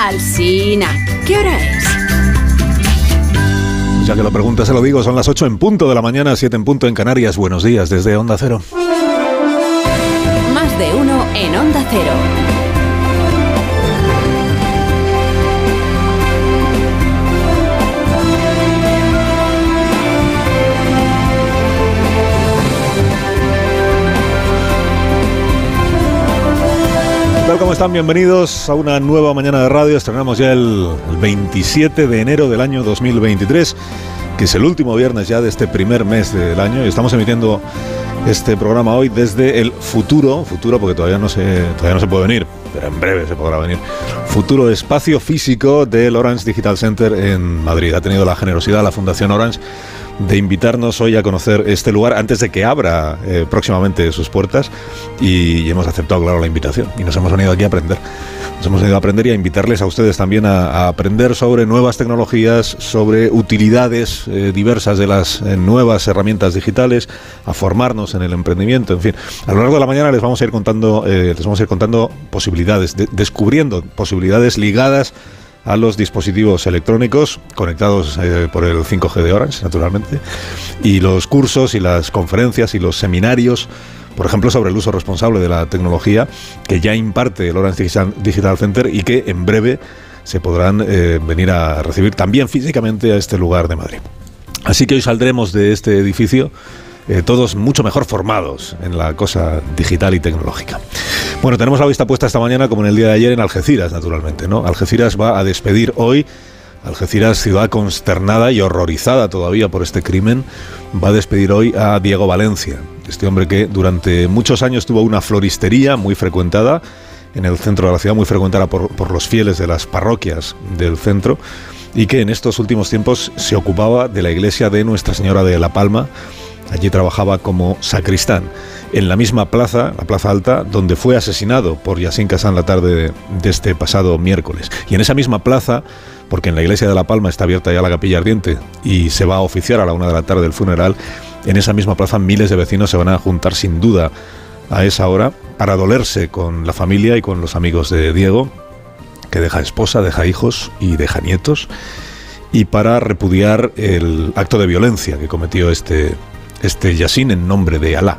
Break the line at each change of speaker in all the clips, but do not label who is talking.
Alsina, ¿qué hora es?
Ya que lo preguntas, se lo digo, son las 8 en punto de la mañana, 7 en punto en Canarias. Buenos días desde Onda Cero.
Más de uno en Onda Cero.
¿Cómo están? Bienvenidos a una nueva mañana de radio. Estrenamos ya el, el 27 de enero del año 2023, que es el último viernes ya de este primer mes del año. Y estamos emitiendo este programa hoy desde el futuro, futuro porque todavía no se, todavía no se puede venir, pero en breve se podrá venir. Futuro espacio físico del Orange Digital Center en Madrid. Ha tenido la generosidad la Fundación Orange de invitarnos hoy a conocer este lugar antes de que abra eh, próximamente sus puertas y, hemos aceptado, claro, la invitación y nos hemos venido aquí a aprender. Nos hemos venido a aprender y a invitarles a ustedes también a, aprender sobre nuevas tecnologías, sobre utilidades eh, diversas de las eh, nuevas herramientas digitales, a formarnos en el emprendimiento, en fin. A lo largo de la mañana les vamos a ir contando, les vamos a ir contando posibilidades, de- descubriendo posibilidades ligadas a los dispositivos electrónicos conectados eh, por el 5G de Orange, naturalmente, y los cursos y las conferencias y los seminarios, por ejemplo, sobre el uso responsable de la tecnología que ya imparte el Orange Digital- Center y que en breve se podrán eh, venir a recibir también físicamente a este lugar de Madrid. Así que hoy saldremos de este edificio eh, todos mucho mejor formados en la cosa digital y tecnológica. Bueno, tenemos la vista puesta esta mañana, como en el día de ayer, en Algeciras, naturalmente, ¿no? Algeciras va a despedir hoy, Algeciras, ciudad consternada y horrorizada todavía por este crimen, va a despedir hoy a Diego Valencia, este hombre que durante muchos años tuvo una floristería muy frecuentada en el centro de la ciudad, muy frecuentada por, por los fieles de las parroquias del centro, y que en estos últimos tiempos se ocupaba de la iglesia de Nuestra Señora de la Palma, Allí trabajaba como sacristán, en la misma plaza, la Plaza Alta, donde fue asesinado por Yassin Casán la tarde de, de este pasado miércoles. Y en esa misma plaza, porque en la iglesia de La Palma está abierta ya la capilla ardiente y se va a oficiar a la una de la tarde el funeral, en esa misma plaza miles de vecinos se van a juntar sin duda a esa hora para dolerse con la familia y con los amigos de Diego, que deja esposa, deja hijos y deja nietos, y para repudiar el acto de violencia que cometió este, este Yassin en nombre de Alá.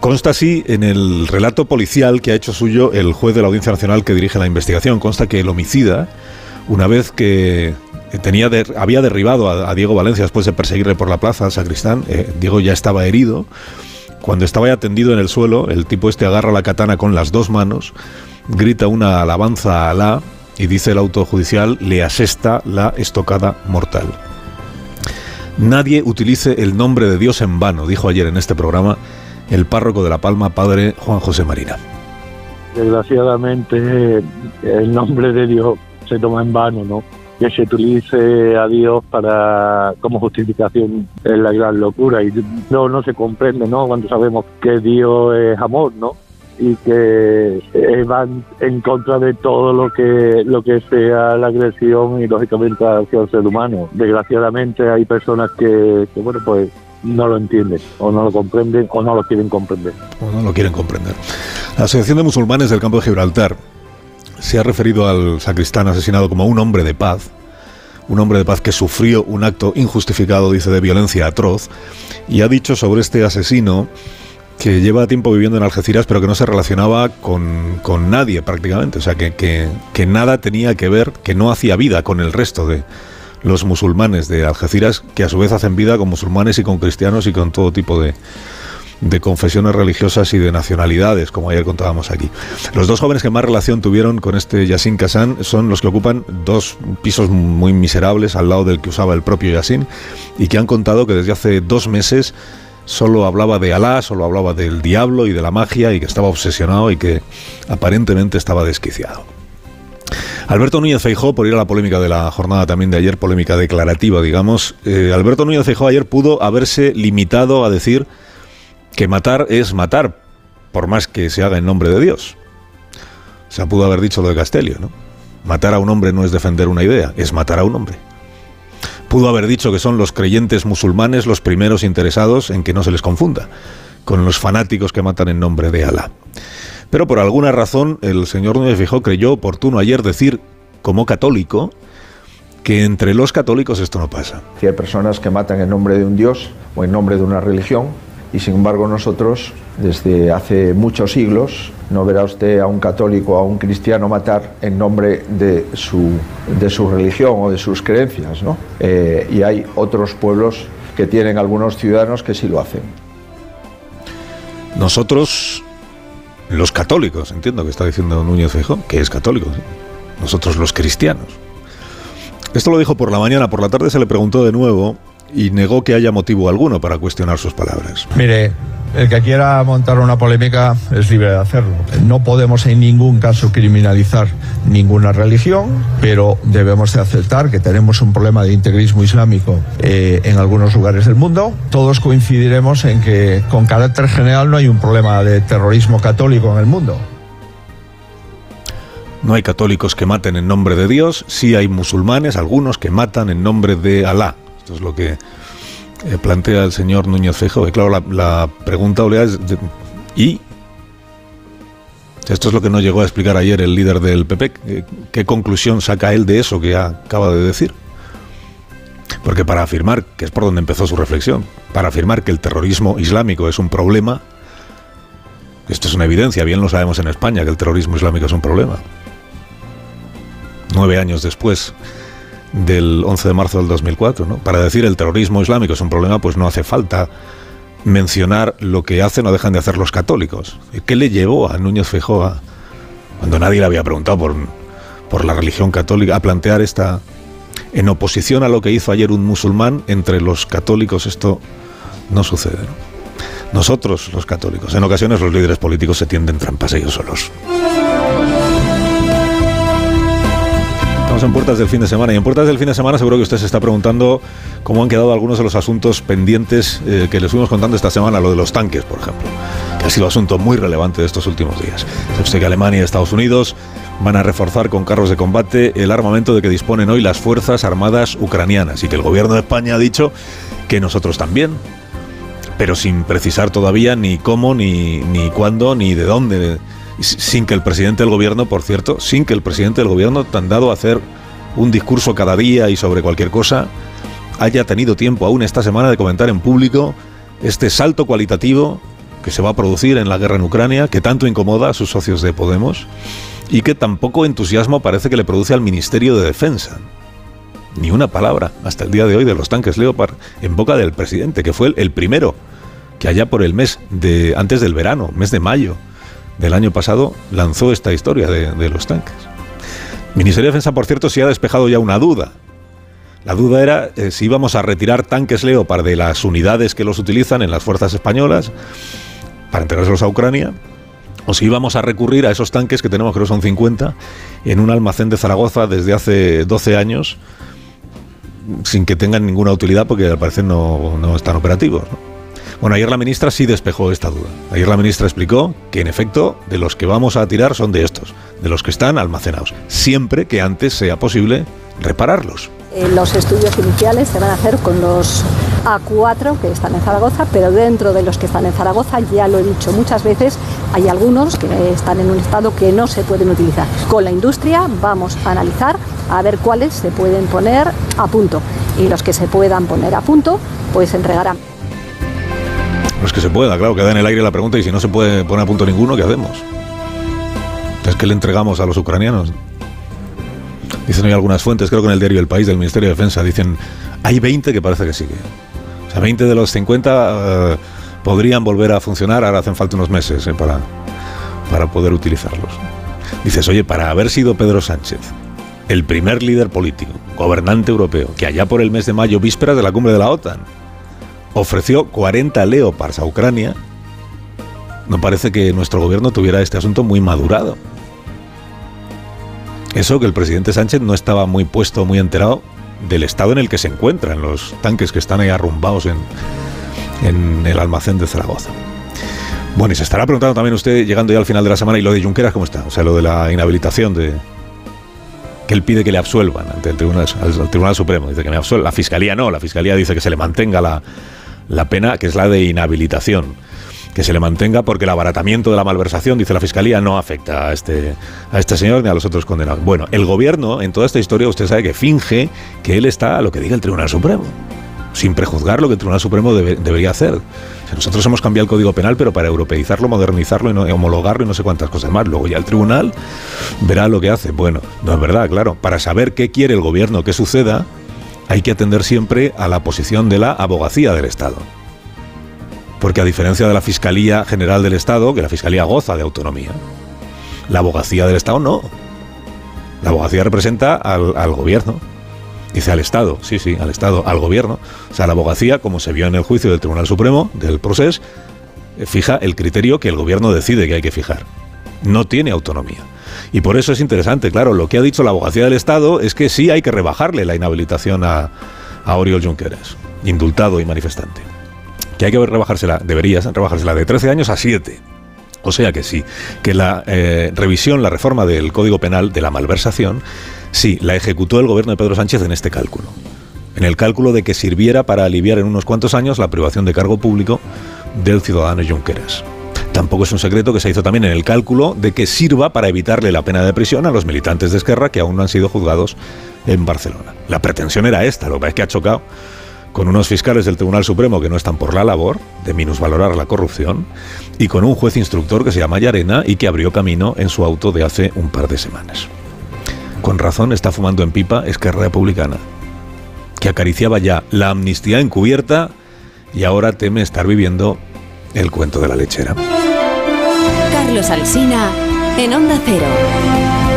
Consta así en el relato policial que ha hecho suyo el juez de la Audiencia Nacional que dirige la investigación. Consta que el homicida, una vez que tenía había derribado a, a Diego Valencia después de perseguirle por la plaza, sacristán, eh, Diego ya estaba herido. Cuando estaba ya tendido en el suelo, el tipo este agarra la katana con las dos manos, grita una alabanza a Alá y dice el auto judicial, le asesta la estocada mortal. Nadie utilice el nombre de Dios en vano, dijo ayer en este programa el párroco de La Palma, padre Juan José Marina.
desgraciadamente el nombre de Dios se toma en vano, ¿no? Que se utilice a Dios para como justificación es la gran locura y no no se comprende, ¿no? Cuando sabemos que Dios es amor, ¿no? Y que eh, van en contra de todo lo que lo que sea la agresión y lógicamente hacia el ser humano. Desgraciadamente hay personas que, que bueno pues no lo entienden o no lo comprenden o no lo quieren comprender.
o no lo quieren comprender. La Asociación de Musulmanes del Campo de Gibraltar se ha referido al sacristán asesinado como un hombre de paz, un hombre de paz que sufrió un acto injustificado, dice, de violencia atroz, y ha dicho sobre este asesino que lleva tiempo viviendo en Algeciras, pero que no se relacionaba con, con nadie prácticamente, o sea, que, que- nada tenía que ver, que no hacía vida con el resto de los musulmanes de Algeciras, que a su vez hacen vida con musulmanes y con cristianos y con todo tipo de, de confesiones religiosas y de nacionalidades, como ayer contábamos aquí. Los dos jóvenes que más relación tuvieron con este Yassin Kassan son los que ocupan dos pisos muy miserables al lado del que usaba el propio Yassin y que han contado que desde hace dos meses solo hablaba de Alá, solo hablaba del diablo y de la magia y que estaba obsesionado y que aparentemente estaba desquiciado. Alberto Núñez Feijó, por ir a la polémica de la jornada también de ayer, polémica declarativa, digamos, eh, Alberto Núñez Feijó ayer pudo haberse limitado a decir que matar es matar, por más que se haga en nombre de Dios. O sea, pudo haber dicho lo de Castelio, ¿no? Matar a un hombre no es defender una idea, es matar a un hombre. Pudo haber dicho que son los creyentes musulmanes los primeros interesados en que no se les confunda con los fanáticos que matan en nombre de Alá. Pero por alguna razón el señor Núñez Fijó creyó oportuno ayer decir como católico, que entre los católicos esto no pasa.
Si hay personas que matan en nombre de un Dios o en nombre de una religión, y sin embargo nosotros, desde hace muchos siglos, no verá usted a un católico o a un cristiano matar en nombre de su, de su religión o de sus creencias. ¿no? Eh, y hay otros pueblos que tienen algunos ciudadanos que sí lo hacen.
Nosotros, los católicos, entiendo que está diciendo Núñez Feijóo, que es católico, nosotros los cristianos. Esto lo dijo por la mañana, por la tarde se le preguntó de nuevo y negó que haya motivo alguno para cuestionar sus palabras.
Mire, el que quiera montar una polémica es libre de hacerlo. No podemos en ningún caso criminalizar ninguna religión, pero debemos de aceptar que tenemos un problema de integrismo islámico eh, en algunos lugares del mundo. Todos coincidiremos en que con carácter general no hay un problema de terrorismo católico en el mundo.
No hay católicos que maten en nombre de Dios, sí hay musulmanes, algunos que matan en nombre de Alá. Esto es lo que eh, plantea el señor Núñez Feijóo. Y claro, la, pregunta obligada es, ¿y? Esto es lo que no llegó a explicar ayer el líder del PP. ¿Qué conclusión saca él de eso que acaba de decir? Porque para afirmar, que es por donde empezó su reflexión, para afirmar que el terrorismo islámico es un problema, esto es una evidencia, bien lo sabemos en España, que el terrorismo islámico es un problema nueve años después del 11 de marzo del 2004. ¿no? Para decir el terrorismo islámico es un problema, pues no hace falta mencionar lo que hacen o dejan de hacer los católicos. ¿Qué le llevó a Núñez Feijóo, cuando nadie le había preguntado por, por la religión católica, a plantear esta, en oposición a lo que hizo ayer un musulmán, entre los católicos esto no sucede. Nosotros, los católicos, en ocasiones los líderes políticos se tienden trampas ellos solos. En puertas del fin de semana y en puertas del fin de semana seguro que usted se está preguntando cómo han quedado algunos de los asuntos pendientes eh, que les fuimos contando esta semana, lo de los tanques, por ejemplo, que ha sido asunto muy relevante de estos últimos días. Sabe usted que Alemania y Estados Unidos van a reforzar con carros de combate el armamento de que disponen hoy las Fuerzas Armadas ucranianas y que el gobierno de España ha dicho que nosotros también, pero sin precisar todavía ni cómo, ni, ni cuándo, ni de dónde sin que el presidente del gobierno, por cierto, sin que el presidente del gobierno, tan dado a hacer un discurso cada día y sobre cualquier cosa, haya tenido tiempo aún esta semana de comentar en público este salto cualitativo que se va a producir en la guerra en Ucrania, que tanto incomoda a sus socios de Podemos y que tampoco entusiasmo parece que le produce al Ministerio de Defensa. Ni una palabra hasta el día de hoy de los tanques Leopard en boca del presidente, que fue el primero que allá por el mes de antes del verano, mes de mayo, del año pasado lanzó esta historia de, los tanques. Ministerio de Defensa, por cierto, sí ha despejado ya una duda. La duda era eh, si íbamos a retirar tanques Leopard de las unidades que los utilizan en las fuerzas españolas para entregárselos a Ucrania, o si íbamos a recurrir a esos tanques que tenemos, creo que son 50, en un almacén de Zaragoza desde hace 12 años, sin que tengan ninguna utilidad porque al parecer no, no están operativos. Bueno, ayer la ministra sí despejó esta duda. Ayer la ministra explicó que en efecto de los que vamos a tirar son de estos, de los que están almacenados, siempre que antes sea posible repararlos.
Eh, los estudios iniciales se van a hacer con los A4 que están en Zaragoza, pero dentro de los que están en Zaragoza, ya lo he dicho muchas veces, hay algunos que están en un estado que no se pueden utilizar. Con la industria vamos a analizar a ver cuáles se pueden poner a punto y los que se puedan poner a punto pues entregarán.
No es que se pueda, claro, queda en el aire la pregunta y si no se puede poner a punto ninguno, ¿qué hacemos? Es que le entregamos a los ucranianos. Dicen hoy algunas fuentes, creo que en el diario El País del Ministerio de Defensa, dicen, hay 20 que parece que sigue. O sea, 20 de los 50 eh, podrían volver a funcionar, ahora hacen falta unos meses eh, para, para poder utilizarlos. Dices, oye, para haber sido Pedro Sánchez el primer líder político, gobernante europeo, que allá por el mes de mayo, vísperas de la cumbre de la OTAN, ofreció 40 Leopards a Ucrania, no parece que nuestro gobierno tuviera este asunto muy madurado. Eso que el presidente Sánchez no estaba muy puesto, muy enterado del estado en el que se encuentran los tanques que están ahí arrumbados en, en el almacén de Zaragoza. Bueno, y se estará preguntando también usted, llegando ya al final de la semana, y lo de Junqueras, ¿cómo está? O sea, lo de la inhabilitación de, que él pide que le absuelvan ante el Tribunal, al Tribunal Supremo. Dice que me absuelva. La Fiscalía no, la Fiscalía dice que se le mantenga la, la pena, que es la de inhabilitación. que se le mantenga porque el abaratamiento de la malversación, dice la Fiscalía, no afecta a este, a este señor ni a los otros condenados. Bueno, el gobierno en toda esta historia usted sabe que finge que él está a lo que diga el Tribunal Supremo, sin prejuzgar lo que el Tribunal Supremo debería hacer. Nosotros hemos cambiado el Código Penal, pero para europeizarlo, modernizarlo y, homologarlo y no sé cuántas cosas más. Luego ya el Tribunal verá lo que hace. Bueno, no es verdad, claro. Para saber qué quiere el gobierno que suceda, hay que atender siempre a la posición de la abogacía del Estado. Porque a diferencia de la Fiscalía General del Estado, que la Fiscalía goza de autonomía, la abogacía del Estado no. La abogacía representa al, gobierno. Dice al Estado, sí, sí, al Estado, al gobierno. O sea, la abogacía, como se vio en el juicio del Tribunal Supremo, del proceso, eh, fija el criterio que el gobierno decide que hay que fijar. No tiene autonomía. Y por eso es interesante, claro, lo que ha dicho la abogacía del Estado es que sí hay que rebajarle la inhabilitación a, Oriol Junqueras, indultado y manifestante. Que hay que rebajársela, deberías rebajársela de 13 años a 7. O sea que sí, que la eh, revisión, la reforma del Código Penal de la malversación, sí, la ejecutó el gobierno de Pedro Sánchez en este cálculo. En el cálculo de que sirviera para aliviar en unos cuantos años la privación de cargo público del ciudadano Junqueras. Tampoco es un secreto que se hizo también en el cálculo de que sirva para evitarle la pena de prisión a los militantes de Esquerra que aún no han sido juzgados en Barcelona. La pretensión era esta, lo que es que ha chocado con unos fiscales del Tribunal Supremo que no están por la labor de minusvalorar la corrupción y con un juez instructor que se llama Yarena y que abrió camino en su auto de hace un par de semanas. Con razón está fumando en pipa Esquerra Republicana, que acariciaba ya la amnistía encubierta y ahora teme estar viviendo el cuento de la lechera.
Carlos Alsina en Onda Cero.